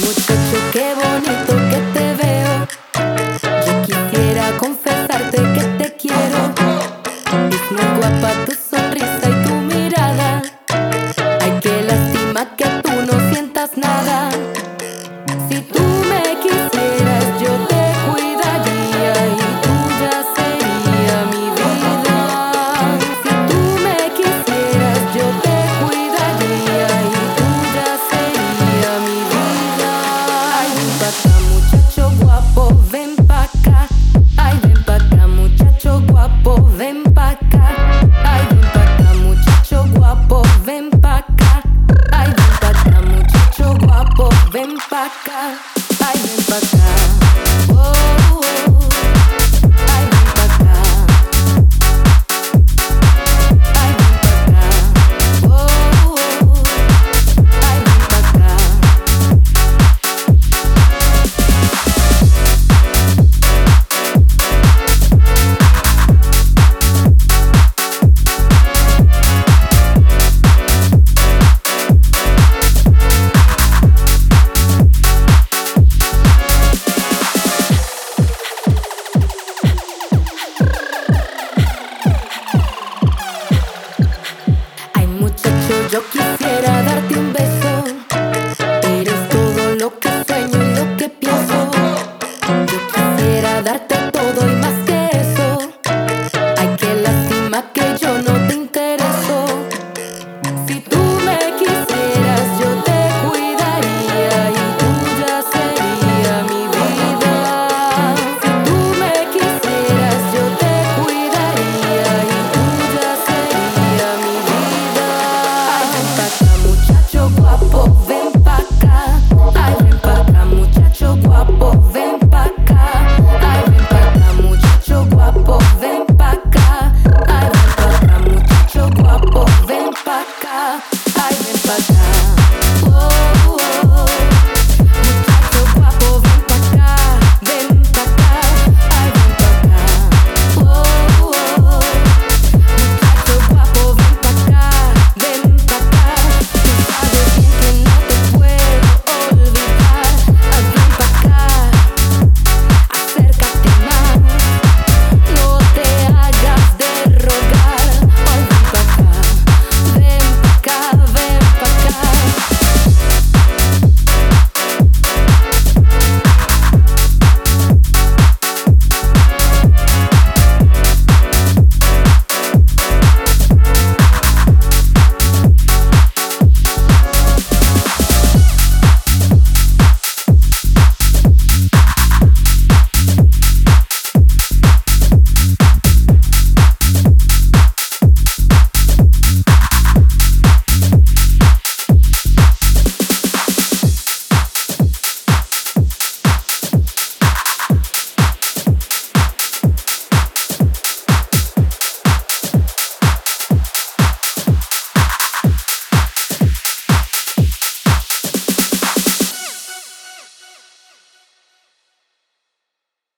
Muchacho, qué bonito que te veo. Yo quisiera confesarte que te quiero. Es muy guapa tu Отступай пока.